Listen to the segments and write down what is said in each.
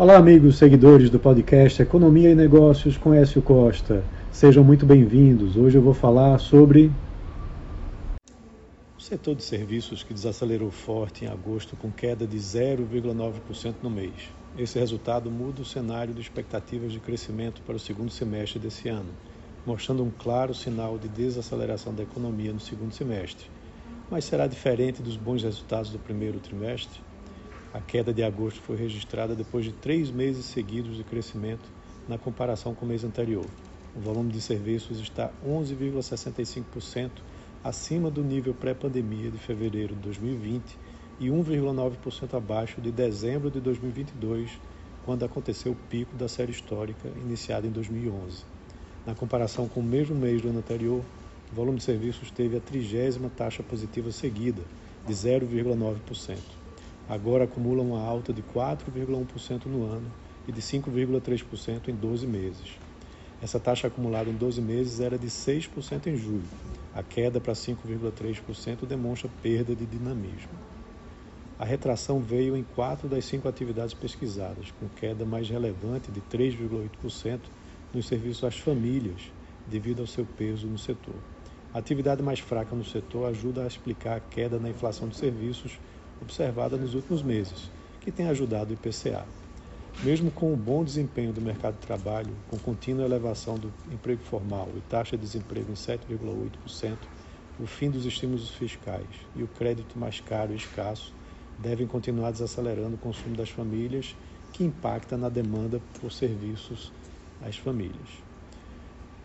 Olá, amigos seguidores do podcast Economia e Negócios com Écio Costa. Sejam muito bem-vindos. Hoje eu vou falar sobre o setor de serviços que desacelerou forte em agosto com queda de 0,9% no mês. Esse resultado muda o cenário de expectativas de crescimento para o segundo semestre desse ano, mostrando um claro sinal de desaceleração da economia no segundo semestre. Mas será diferente dos bons resultados do primeiro trimestre? A queda de agosto foi registrada depois de três meses seguidos de crescimento na comparação com o mês anterior. O volume de serviços está 11,65% acima do nível pré-pandemia de fevereiro de 2020 e 1,9% abaixo de dezembro de 2022, quando aconteceu o pico da série histórica iniciada em 2011. Na comparação com o mesmo mês do ano anterior, o volume de serviços teve a trigésima taxa positiva seguida, de 0,9% agora acumula uma alta de 4,1% no ano e de 5,3% em 12 meses. Essa taxa acumulada em 12 meses era de 6% em julho. A queda para 5,3% demonstra perda de dinamismo. A retração veio em quatro das cinco atividades pesquisadas, com queda mais relevante de 3,8% nos serviços às famílias, devido ao seu peso no setor. A atividade mais fraca no setor ajuda a explicar a queda na inflação de serviços observada nos últimos meses, que tem ajudado o IPCA. Mesmo com o bom desempenho do mercado de trabalho, com contínua elevação do emprego formal e taxa de desemprego em 7,8%, o fim dos estímulos fiscais e o crédito mais caro e escasso devem continuar desacelerando o consumo das famílias, que impacta na demanda por serviços às famílias.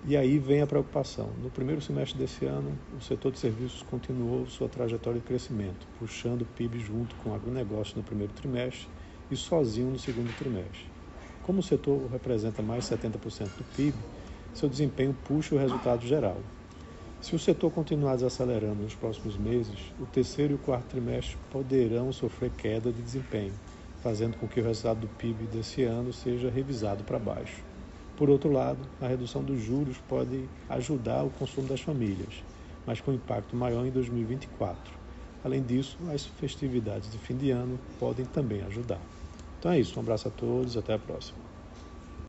E aí vem a preocupação. No primeiro semestre desse ano, o setor de serviços continuou sua trajetória de crescimento, puxando o PIB junto com o agronegócio no primeiro trimestre e sozinho no segundo trimestre. Como o setor representa mais de 70% do PIB, seu desempenho puxa o resultado geral. Se o setor continuar desacelerando nos próximos meses, o terceiro e o quarto trimestre poderão sofrer queda de desempenho, fazendo com que o resultado do PIB desse ano seja revisado para baixo. Por outro lado, a redução dos juros pode ajudar o consumo das famílias, mas com impacto maior em 2024. Além disso, as festividades de fim de ano podem também ajudar. Então é isso, um abraço a todos, até a próxima.